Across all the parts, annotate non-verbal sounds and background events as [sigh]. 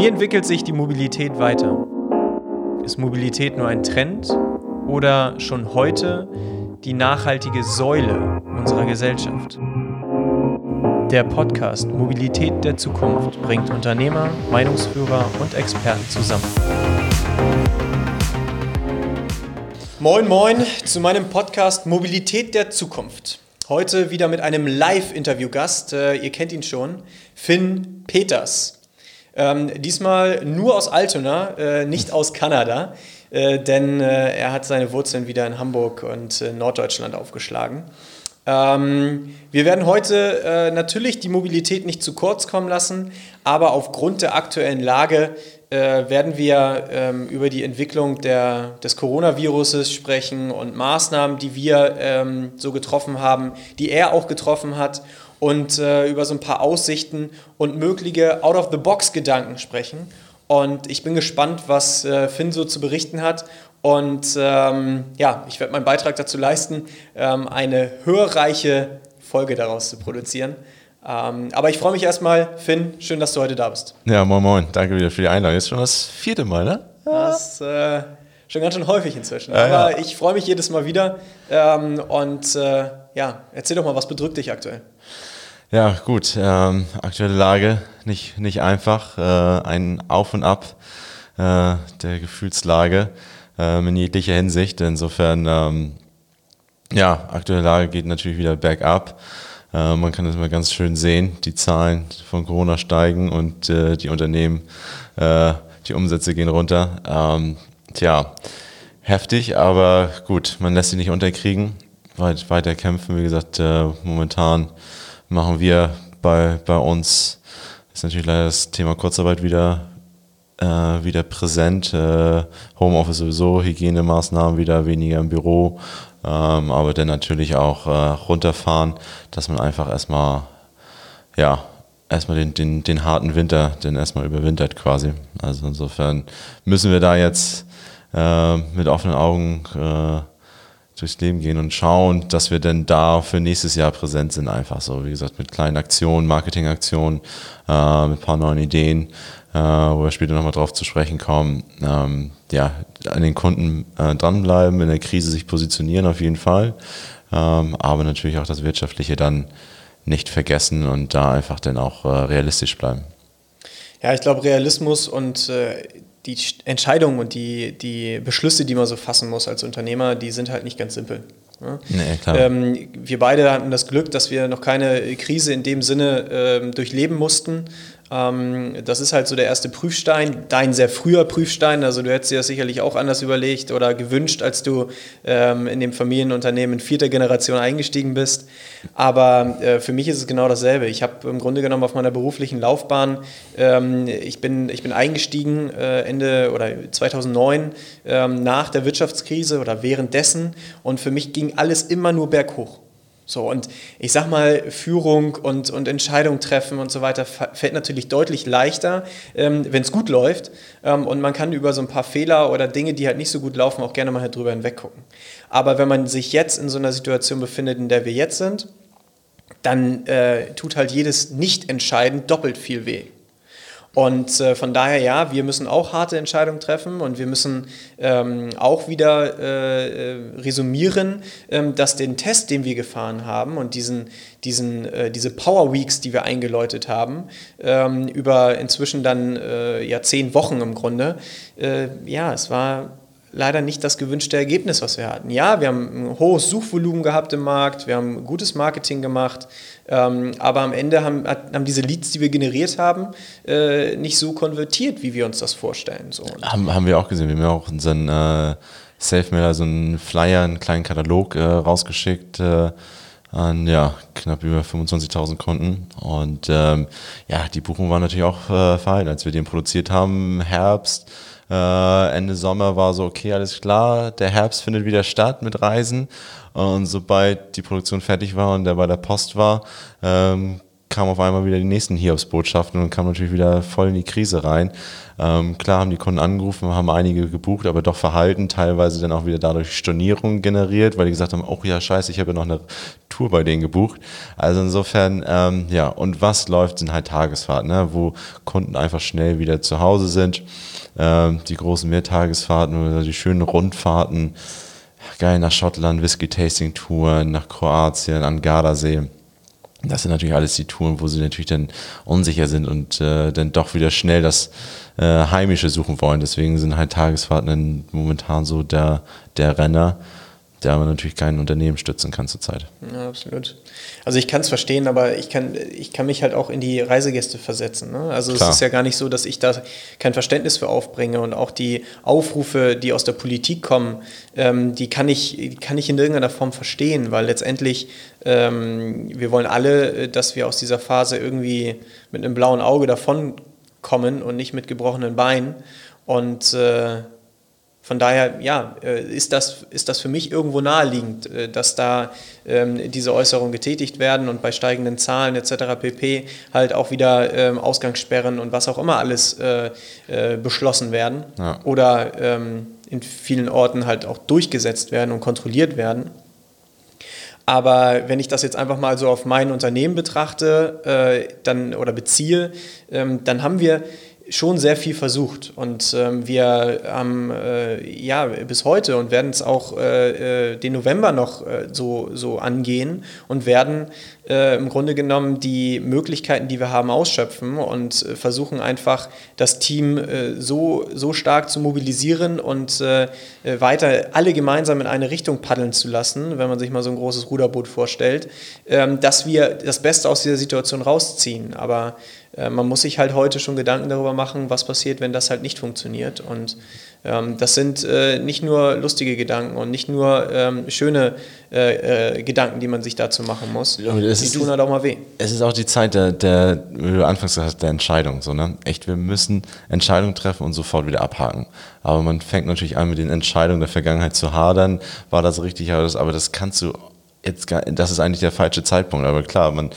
Wie entwickelt sich die Mobilität weiter? Ist Mobilität nur ein Trend oder schon heute die nachhaltige Säule unserer Gesellschaft? Der Podcast Mobilität der Zukunft bringt Unternehmer, Meinungsführer und Experten zusammen. Moin, moin zu meinem Podcast Mobilität der Zukunft. Heute wieder mit einem Live-Interview-Gast. Äh, ihr kennt ihn schon, Finn Peters. Ähm, diesmal nur aus Altona, äh, nicht aus Kanada, äh, denn äh, er hat seine Wurzeln wieder in Hamburg und äh, Norddeutschland aufgeschlagen. Ähm, wir werden heute äh, natürlich die Mobilität nicht zu kurz kommen lassen, aber aufgrund der aktuellen Lage äh, werden wir ähm, über die Entwicklung der, des Coronaviruses sprechen und Maßnahmen, die wir ähm, so getroffen haben, die er auch getroffen hat und äh, über so ein paar Aussichten und mögliche Out-of-the-Box-Gedanken sprechen. Und ich bin gespannt, was äh, Finn so zu berichten hat. Und ähm, ja, ich werde meinen Beitrag dazu leisten, ähm, eine hörreiche Folge daraus zu produzieren. Ähm, aber ich freue mich erstmal, Finn, schön, dass du heute da bist. Ja, moin moin, danke wieder für die Einladung. Ist schon das vierte Mal, ne? Das ist äh, schon ganz schön häufig inzwischen. Ja, aber ja. ich freue mich jedes Mal wieder. Ähm, und äh, ja, erzähl doch mal, was bedrückt dich aktuell? Ja, gut. Ähm, aktuelle Lage nicht, nicht einfach. Äh, ein Auf und Ab äh, der Gefühlslage äh, in jeglicher Hinsicht. Insofern, ähm, ja, aktuelle Lage geht natürlich wieder bergab. Äh, man kann das mal ganz schön sehen. Die Zahlen von Corona steigen und äh, die Unternehmen, äh, die Umsätze gehen runter. Ähm, tja, heftig, aber gut, man lässt sich nicht unterkriegen. Weit, weiter kämpfen, wie gesagt, äh, momentan machen wir bei, bei uns, ist natürlich leider das Thema Kurzarbeit wieder, äh, wieder präsent. Äh, Homeoffice sowieso, Hygienemaßnahmen wieder weniger im Büro, ähm, aber dann natürlich auch äh, runterfahren, dass man einfach erstmal, ja, erstmal den, den, den harten Winter, den erstmal überwintert quasi. Also insofern müssen wir da jetzt äh, mit offenen Augen äh, durchs Leben gehen und schauen, dass wir denn da für nächstes Jahr präsent sind, einfach so, wie gesagt, mit kleinen Aktionen, Marketingaktionen, äh, mit ein paar neuen Ideen, äh, wo wir später nochmal drauf zu sprechen kommen. Ähm, ja, an den Kunden äh, dranbleiben, in der Krise sich positionieren auf jeden Fall, ähm, aber natürlich auch das Wirtschaftliche dann nicht vergessen und da einfach dann auch äh, realistisch bleiben. Ja, ich glaube, Realismus und äh, die Entscheidungen und die, die Beschlüsse, die man so fassen muss als Unternehmer, die sind halt nicht ganz simpel. Ja? Nee, ähm, wir beide hatten das Glück, dass wir noch keine Krise in dem Sinne ähm, durchleben mussten. Ähm, das ist halt so der erste Prüfstein, dein sehr früher Prüfstein. Also du hättest dir das sicherlich auch anders überlegt oder gewünscht, als du ähm, in dem Familienunternehmen in vierter Generation eingestiegen bist. Aber äh, für mich ist es genau dasselbe. Ich habe im Grunde genommen auf meiner beruflichen Laufbahn, ähm, ich, bin, ich bin eingestiegen äh, Ende oder 2009 ähm, nach der Wirtschaftskrise oder währenddessen und für mich ging alles immer nur berghoch. So, und ich sag mal, Führung und, und Entscheidung treffen und so weiter fällt natürlich deutlich leichter, ähm, wenn es gut läuft. Ähm, und man kann über so ein paar Fehler oder Dinge, die halt nicht so gut laufen, auch gerne mal halt drüber hinweggucken. Aber wenn man sich jetzt in so einer Situation befindet, in der wir jetzt sind, dann äh, tut halt jedes Nicht-Entscheiden doppelt viel weh. Und äh, von daher, ja, wir müssen auch harte Entscheidungen treffen und wir müssen ähm, auch wieder äh, äh, resümieren, ähm, dass den Test, den wir gefahren haben und diesen, diesen, äh, diese Power Weeks, die wir eingeläutet haben, ähm, über inzwischen dann äh, ja zehn Wochen im Grunde, äh, ja, es war leider nicht das gewünschte Ergebnis, was wir hatten. Ja, wir haben ein hohes Suchvolumen gehabt im Markt, wir haben gutes Marketing gemacht, ähm, aber am Ende haben, haben diese Leads, die wir generiert haben, äh, nicht so konvertiert, wie wir uns das vorstellen. So. Haben, haben wir auch gesehen. Wir haben ja auch unseren äh, Selfmailer, so einen Flyer, einen kleinen Katalog äh, rausgeschickt äh, an ja, knapp über 25.000 Kunden. Und ähm, ja, die Buchung war natürlich auch äh, verhalten, als wir den produziert haben, Herbst. Äh, Ende Sommer war so, okay, alles klar, der Herbst findet wieder statt mit Reisen. Und sobald die Produktion fertig war und der bei der Post war, ähm, kamen auf einmal wieder die nächsten Hiobsbotschaften und kam natürlich wieder voll in die Krise rein. Ähm, klar haben die Kunden angerufen, haben einige gebucht, aber doch verhalten, teilweise dann auch wieder dadurch Stornierungen generiert, weil die gesagt haben, oh ja, scheiße, ich habe ja noch eine Tour bei denen gebucht. Also insofern, ähm, ja, und was läuft, sind halt Tagesfahrten, ne, wo Kunden einfach schnell wieder zu Hause sind. Ähm, die großen Mehrtagesfahrten oder die schönen Rundfahrten, geil nach Schottland, Whisky-Tasting-Touren, nach Kroatien, an Gardasee das sind natürlich alles die Touren, wo sie natürlich dann unsicher sind und äh, dann doch wieder schnell das äh, Heimische suchen wollen. Deswegen sind halt Tagesfahrten momentan so der, der Renner der man natürlich kein Unternehmen stützen kann zurzeit. Ja, absolut. Also ich kann es verstehen, aber ich kann, ich kann mich halt auch in die Reisegäste versetzen. Ne? Also Klar. es ist ja gar nicht so, dass ich da kein Verständnis für aufbringe und auch die Aufrufe, die aus der Politik kommen, ähm, die, kann ich, kann ich in irgendeiner Form verstehen, weil letztendlich ähm, wir wollen alle, äh, dass wir aus dieser Phase irgendwie mit einem blauen Auge davonkommen und nicht mit gebrochenen Beinen. Und äh, von daher, ja, äh, ist das, ist das für mich irgendwo naheliegend, äh, dass da ähm, diese Äußerungen getätigt werden und bei steigenden Zahlen etc. pp. halt auch wieder ähm, Ausgangssperren und was auch immer alles äh, äh, beschlossen werden ja. oder ähm, in vielen Orten halt auch durchgesetzt werden und kontrolliert werden. Aber wenn ich das jetzt einfach mal so auf mein Unternehmen betrachte äh, dann, oder beziehe, ähm, dann haben wir schon sehr viel versucht. Und ähm, wir haben äh, ja bis heute und werden es auch äh, äh, den November noch äh, so, so angehen und werden äh, im Grunde genommen die Möglichkeiten, die wir haben, ausschöpfen und äh, versuchen einfach das Team so, so stark zu mobilisieren und weiter alle gemeinsam in eine Richtung paddeln zu lassen, wenn man sich mal so ein großes Ruderboot vorstellt, ähm, dass wir das Beste aus dieser Situation rausziehen. Aber äh, man muss sich halt heute schon Gedanken darüber machen, was passiert, wenn das halt nicht funktioniert. Und das sind äh, nicht nur lustige Gedanken und nicht nur ähm, schöne äh, äh, Gedanken, die man sich dazu machen muss. die ist, tun halt auch mal weh. Es ist auch die Zeit der, der wie du anfangs gesagt hast, der Entscheidung. So, ne? Echt, wir müssen Entscheidungen treffen und sofort wieder abhaken. Aber man fängt natürlich an, mit den Entscheidungen der Vergangenheit zu hadern. War das richtig? Aber das kannst du jetzt gar, das ist eigentlich der falsche Zeitpunkt. Aber klar, man,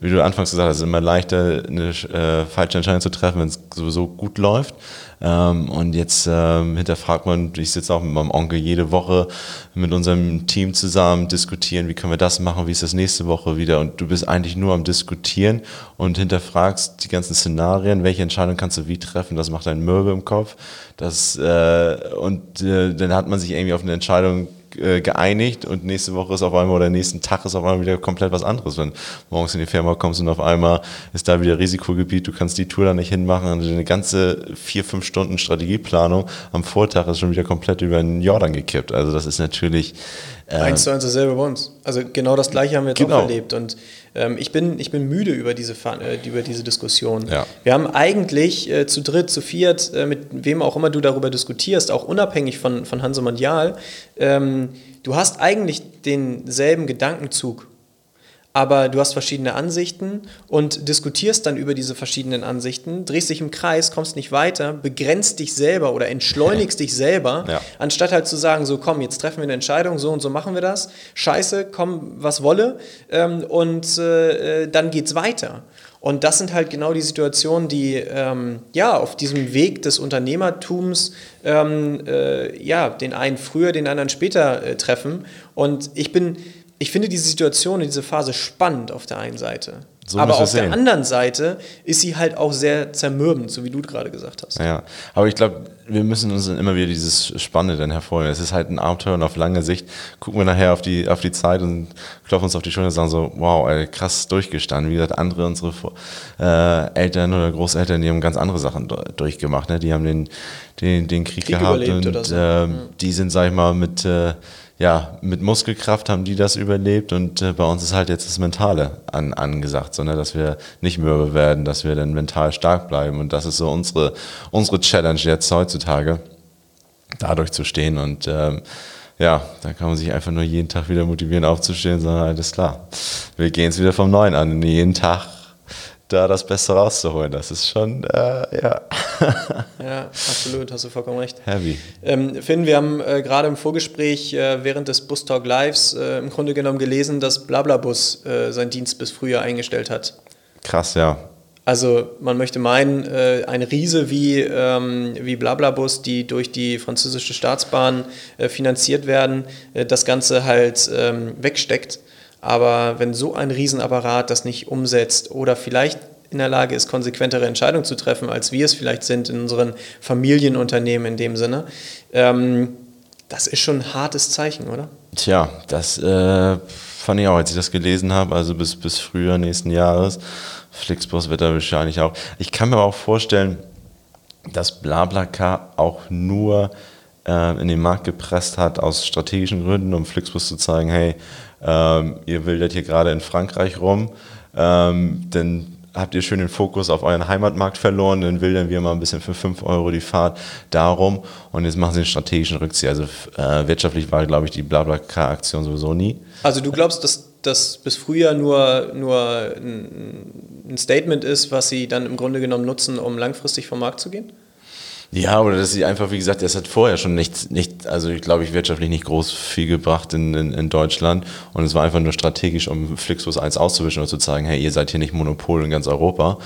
wie du anfangs gesagt hast, ist immer leichter, eine äh, falsche Entscheidung zu treffen, wenn es sowieso gut läuft. Ähm, und jetzt ähm, hinterfragt man, ich sitze auch mit meinem Onkel jede Woche mit unserem Team zusammen, diskutieren, wie können wir das machen, wie ist das nächste Woche wieder. Und du bist eigentlich nur am Diskutieren und hinterfragst die ganzen Szenarien, welche Entscheidung kannst du wie treffen, das macht einen Mürbe im Kopf. Das, äh, und äh, dann hat man sich irgendwie auf eine Entscheidung äh, geeinigt und nächste Woche ist auf einmal oder nächsten Tag ist auf einmal wieder komplett was anderes. Wenn morgens in die Firma kommst und auf einmal ist da wieder Risikogebiet, du kannst die Tour da nicht hinmachen und eine ganze vier, fünf Stunden Strategieplanung am Vortag ist schon wieder komplett über den Jordan gekippt. Also das ist natürlich äh, eins zu eins dasselbe bei uns. Also genau das gleiche haben wir jetzt genau. auch erlebt und ähm, ich, bin, ich bin müde über diese, äh, über diese Diskussion. Ja. Wir haben eigentlich äh, zu dritt, zu viert, äh, mit wem auch immer du darüber diskutierst, auch unabhängig von, von Hanse Mondial, ähm, du hast eigentlich denselben Gedankenzug aber du hast verschiedene Ansichten und diskutierst dann über diese verschiedenen Ansichten, drehst dich im Kreis, kommst nicht weiter, begrenzt dich selber oder entschleunigst [laughs] dich selber, ja. anstatt halt zu sagen, so komm, jetzt treffen wir eine Entscheidung, so und so machen wir das, scheiße, komm, was wolle ähm, und äh, äh, dann geht's weiter. Und das sind halt genau die Situationen, die ähm, ja auf diesem Weg des Unternehmertums ähm, äh, ja den einen früher, den anderen später äh, treffen. Und ich bin ich finde diese Situation, diese Phase spannend auf der einen Seite. So aber auf der anderen Seite ist sie halt auch sehr zermürbend, so wie du gerade gesagt hast. Ja, aber ich glaube, wir müssen uns dann immer wieder dieses Spannende dann hervorheben. Es ist halt ein Abenteuer und auf lange Sicht gucken wir nachher auf die, auf die Zeit und klopfen uns auf die Schulter und sagen so, wow, ey, krass durchgestanden. Wie gesagt, andere, unsere äh, Eltern oder Großeltern, die haben ganz andere Sachen durchgemacht. Ne? Die haben den, den, den Krieg, Krieg gehabt und so. äh, mhm. die sind, sag ich mal, mit... Äh, ja, mit Muskelkraft haben die das überlebt und äh, bei uns ist halt jetzt das Mentale an, angesagt, so, ne, dass wir nicht mürbe werden, dass wir dann mental stark bleiben und das ist so unsere, unsere Challenge jetzt heutzutage, dadurch zu stehen und ähm, ja, da kann man sich einfach nur jeden Tag wieder motivieren aufzustehen sagen, alles klar, wir gehen es wieder vom Neuen an jeden Tag da das Beste rauszuholen. Das ist schon, äh, ja. [laughs] ja, absolut, hast du vollkommen recht. Heavy. Ähm, Finn, wir haben äh, gerade im Vorgespräch äh, während des Bus Talk Lives äh, im Grunde genommen gelesen, dass Blablabus äh, seinen Dienst bis Frühjahr eingestellt hat. Krass, ja. Also man möchte meinen, äh, ein Riese wie, ähm, wie Blablabus, die durch die französische Staatsbahn äh, finanziert werden, das Ganze halt ähm, wegsteckt. Aber wenn so ein Riesenapparat das nicht umsetzt oder vielleicht in der Lage ist, konsequentere Entscheidungen zu treffen, als wir es vielleicht sind in unseren Familienunternehmen in dem Sinne, ähm, das ist schon ein hartes Zeichen, oder? Tja, das äh, fand ich auch, als ich das gelesen habe, also bis, bis früher nächsten Jahres. Flixbus wird da wahrscheinlich auch. Ich kann mir auch vorstellen, dass BlaBlaCar auch nur äh, in den Markt gepresst hat aus strategischen Gründen, um Flixbus zu zeigen, hey, ähm, ihr wildet hier gerade in Frankreich rum, ähm, denn habt ihr schön den Fokus auf euren Heimatmarkt verloren, dann wildern wir mal ein bisschen für 5 Euro die Fahrt darum und jetzt machen sie einen strategischen Rückzieher. Also äh, wirtschaftlich war, glaube ich, die BlaBlaCar-Aktion sowieso nie. Also du glaubst, dass das bis früher nur, nur ein Statement ist, was sie dann im Grunde genommen nutzen, um langfristig vom Markt zu gehen? Ja, oder dass sie einfach, wie gesagt, das hat vorher schon nichts, nicht, also ich glaube, ich wirtschaftlich nicht groß viel gebracht in, in, in, Deutschland. Und es war einfach nur strategisch, um Flixbus 1 auszuwischen und zu zeigen, hey, ihr seid hier nicht Monopol in ganz Europa.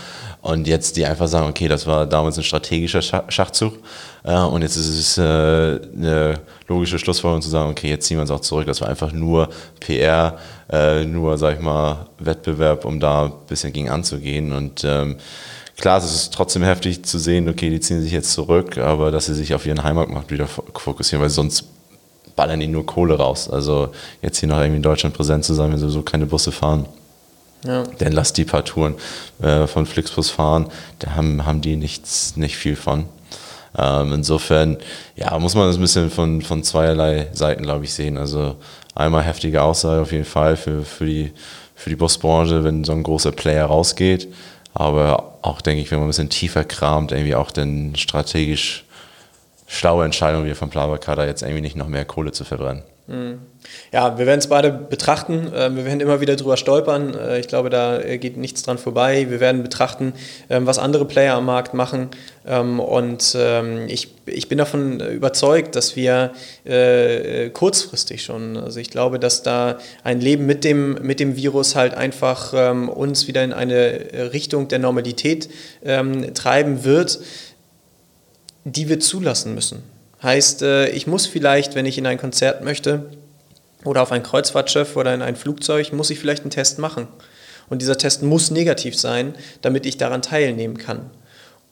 Und jetzt die einfach sagen, okay, das war damals ein strategischer Schachzug. Äh, und jetzt ist es äh, eine logische Schlussfolgerung zu sagen, okay, jetzt ziehen wir uns auch zurück. Das war einfach nur PR, äh, nur, sag ich mal, Wettbewerb, um da ein bisschen gegen anzugehen. Und ähm, klar, es ist trotzdem heftig zu sehen, okay, die ziehen sich jetzt zurück, aber dass sie sich auf ihren Heimatmarkt wieder fokussieren, weil sonst ballern die nur Kohle raus. Also jetzt hier noch irgendwie in Deutschland präsent zu sein, wenn sie so keine Busse fahren. Ja. Dann lass die paar Touren äh, von Flixbus fahren, da haben, haben die nichts, nicht viel von. Ähm, insofern, ja, muss man das ein bisschen von, von zweierlei Seiten, glaube ich, sehen. Also einmal heftige Aussage auf jeden Fall für, für, die, für die Busbranche, wenn so ein großer Player rausgeht. Aber auch, denke ich, wenn man ein bisschen tiefer kramt, irgendwie auch dann strategisch schlaue Entscheidung wie Blablacar da jetzt irgendwie nicht noch mehr Kohle zu verbrennen. Ja, wir werden es beide betrachten. Ähm, wir werden immer wieder drüber stolpern. Äh, ich glaube, da geht nichts dran vorbei. Wir werden betrachten, ähm, was andere Player am Markt machen. Ähm, und ich, ich bin davon überzeugt, dass wir äh, kurzfristig schon, also ich glaube, dass da ein Leben mit dem, mit dem Virus halt einfach uns wieder in eine Richtung der Normalität treiben wird, die wir zulassen müssen. Heißt, ich muss vielleicht, wenn ich in ein Konzert möchte, oder auf ein Kreuzfahrtschiff oder in ein Flugzeug, muss ich vielleicht einen Test machen. Und dieser Test muss negativ sein, damit ich daran teilnehmen kann.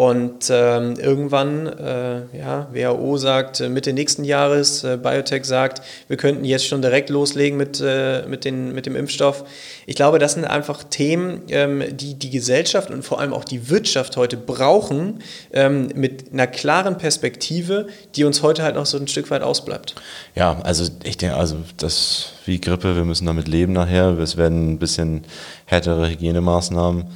Und ähm, irgendwann, äh, ja, WHO sagt äh, Mitte nächsten Jahres, äh, Biotech sagt, wir könnten jetzt schon direkt loslegen mit, äh, mit, den, mit dem Impfstoff. Ich glaube, das sind einfach Themen, ähm, die die Gesellschaft und vor allem auch die Wirtschaft heute brauchen, ähm, mit einer klaren Perspektive, die uns heute halt noch so ein Stück weit ausbleibt. Ja, also ich denke, also das wie Grippe, wir müssen damit leben nachher. Es werden ein bisschen härtere Hygienemaßnahmen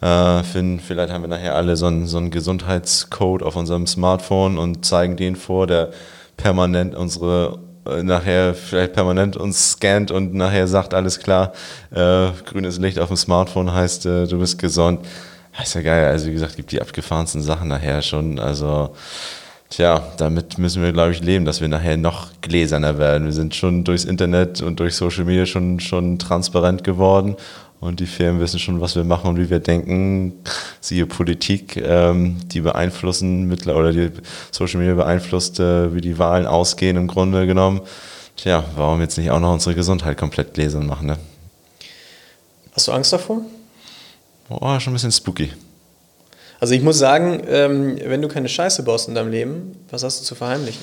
äh, finden. Vielleicht haben wir nachher alle so einen, so einen Gesundheitscode auf unserem Smartphone und zeigen den vor, der permanent unsere äh, nachher vielleicht permanent uns scannt und nachher sagt, alles klar, äh, grünes Licht auf dem Smartphone heißt, äh, du bist gesund. Das ist ja geil. Also wie gesagt, gibt die abgefahrensten Sachen nachher schon. Also Tja, damit müssen wir, glaube ich, leben, dass wir nachher noch gläserner werden. Wir sind schon durchs Internet und durch Social Media schon, schon transparent geworden und die Firmen wissen schon, was wir machen und wie wir denken. Siehe Politik, ähm, die beeinflussen oder die Social Media beeinflusst, äh, wie die Wahlen ausgehen im Grunde genommen. Tja, warum jetzt nicht auch noch unsere Gesundheit komplett gläsern machen, ne? Hast du Angst davor? Oh, schon ein bisschen spooky. Also ich muss sagen, ähm, wenn du keine Scheiße baust in deinem Leben, was hast du zu verheimlichen?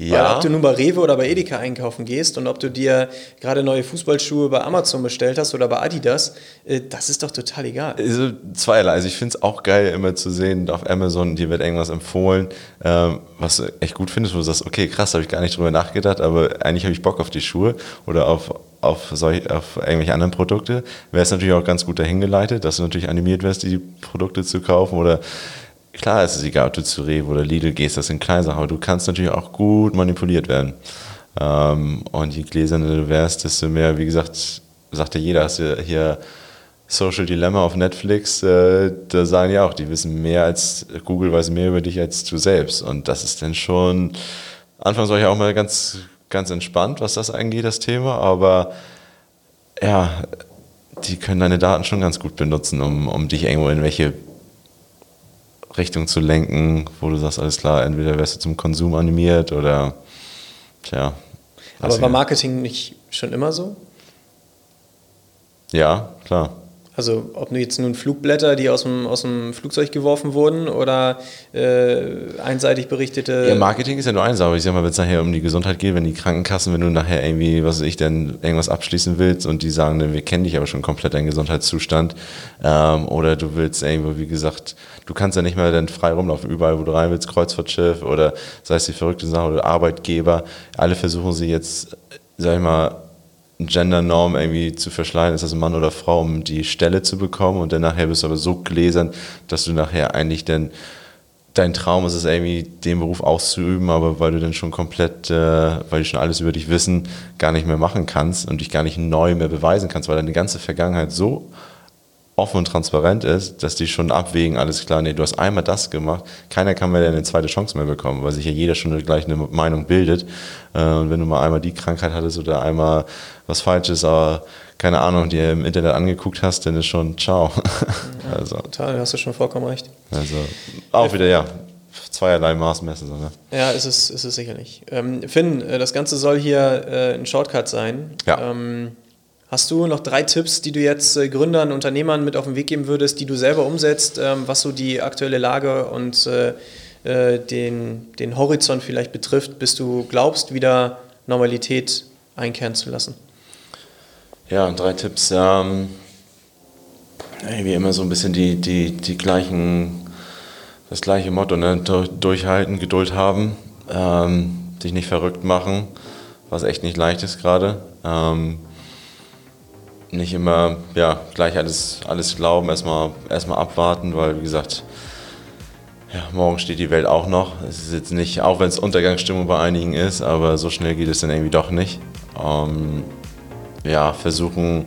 Ja. Weil ob du nun bei Rewe oder bei Edeka einkaufen gehst und ob du dir gerade neue Fußballschuhe bei Amazon bestellt hast oder bei Adidas, äh, das ist doch total egal. Also zweierlei. Also ich finde es auch geil, immer zu sehen, auf Amazon, dir wird irgendwas empfohlen, ähm, was du echt gut findest, wo du sagst, okay, krass, habe ich gar nicht drüber nachgedacht, aber eigentlich habe ich Bock auf die Schuhe oder auf, auf, solch, auf irgendwelche anderen Produkte. Wäre es natürlich auch ganz gut dahin geleitet, dass du natürlich animiert wirst, die Produkte zu kaufen oder klar ist es egal, ob du zu Rewe oder Lidl gehst, das sind kleine Sachen, aber du kannst natürlich auch gut manipuliert werden. Ähm, und je gläserner du wärst, desto mehr, wie gesagt, sagt ja jeder, hast du hier Social Dilemma auf Netflix, äh, da sagen ja auch, die wissen mehr als, Google weiß mehr über dich als du selbst. Und das ist dann schon, anfangs war ich auch mal ganz, ganz entspannt, was das angeht, das Thema, aber ja, die können deine Daten schon ganz gut benutzen, um, um dich irgendwo in welche Richtung zu lenken, wo du sagst, alles klar, entweder wirst du zum Konsum animiert oder tja. Aber war Marketing nicht schon immer so? Ja, klar. Also ob nur jetzt nun Flugblätter, die aus dem, aus dem Flugzeug geworfen wurden oder äh, einseitig berichtete. Ja, Marketing ist ja nur eins, aber ich sag mal, wenn es nachher um die Gesundheit geht, wenn die Krankenkassen, wenn du nachher irgendwie, was weiß ich, denn irgendwas abschließen willst und die sagen, wir kennen dich aber schon komplett deinen Gesundheitszustand ähm, oder du willst irgendwo, wie gesagt, du kannst ja nicht mehr dann frei rumlaufen, überall wo du rein willst, Kreuzfahrtschiff oder sei es die verrückte Sache oder Arbeitgeber, alle versuchen sie jetzt, sag ich mal, Gendernorm irgendwie zu verschleiern, ist das Mann oder Frau, um die Stelle zu bekommen und dann nachher bist du aber so gläsern, dass du nachher eigentlich dann dein Traum ist es irgendwie, den Beruf auszuüben, aber weil du dann schon komplett, äh, weil die schon alles über dich wissen, gar nicht mehr machen kannst und dich gar nicht neu mehr beweisen kannst, weil deine ganze Vergangenheit so offen und transparent ist, dass die schon abwägen, alles klar, nee, du hast einmal das gemacht, keiner kann mehr eine zweite Chance mehr bekommen, weil sich ja jeder schon gleich eine Meinung bildet. Äh, und wenn du mal einmal die Krankheit hattest oder einmal was Falsches, aber keine Ahnung, dir im Internet angeguckt hast, dann ist schon ciao. [laughs] Ja, also, total, hast du schon vollkommen recht. Also auch wieder, ja, zweierlei Maß messen. So, ne? Ja, ist es, ist es sicherlich. Ähm, Finn, äh, das Ganze soll hier äh, ein Shortcut sein. Ja. Ähm, Hast du noch drei Tipps, die du jetzt äh, Gründern, Unternehmern mit auf den Weg geben würdest, die du selber umsetzt, ähm, was so die aktuelle Lage und äh, äh, den, den Horizont vielleicht betrifft, bis du glaubst, wieder Normalität einkehren zu lassen? Ja, drei Tipps. Ähm, wie immer so ein bisschen die, die, die gleichen, das gleiche Motto, ne? durchhalten, Geduld haben, ähm, sich nicht verrückt machen, was echt nicht leicht ist gerade. Ähm, nicht immer ja, gleich alles, alles glauben, erstmal, erstmal abwarten, weil wie gesagt, ja, morgen steht die Welt auch noch. Es ist jetzt nicht, auch wenn es Untergangsstimmung bei einigen ist, aber so schnell geht es dann irgendwie doch nicht. Ähm, ja, versuchen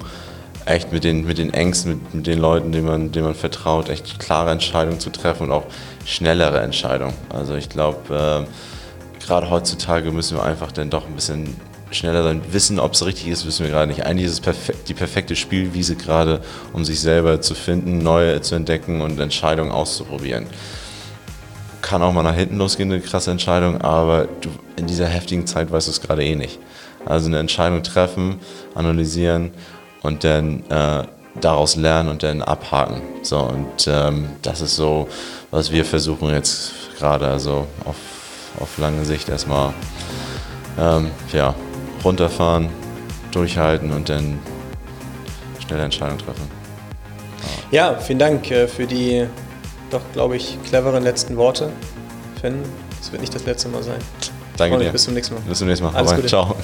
echt mit den, mit den Ängsten, mit, mit den Leuten, denen man, denen man vertraut, echt klare Entscheidungen zu treffen und auch schnellere Entscheidungen. Also ich glaube, äh, gerade heutzutage müssen wir einfach dann doch ein bisschen schneller sein. Wissen, ob es richtig ist, wissen wir gerade nicht. Eigentlich ist es perfekt, die perfekte Spielwiese gerade, um sich selber zu finden, neue zu entdecken und Entscheidungen auszuprobieren. Kann auch mal nach hinten losgehen, eine krasse Entscheidung, aber du, in dieser heftigen Zeit weißt du es gerade eh nicht. Also eine Entscheidung treffen, analysieren und dann äh, daraus lernen und dann abhaken. So, und ähm, das ist so, was wir versuchen jetzt gerade, also auf, auf lange Sicht erstmal ähm, ja, runterfahren, durchhalten und dann schnelle Entscheidungen treffen. Ja, vielen Dank äh, für die doch, glaube ich, cleveren letzten Worte. Finn, es wird nicht das letzte Mal sein. Danke dir. Bis zum nächsten Mal. Bis zum nächsten Mal. Alles Gute. Ciao.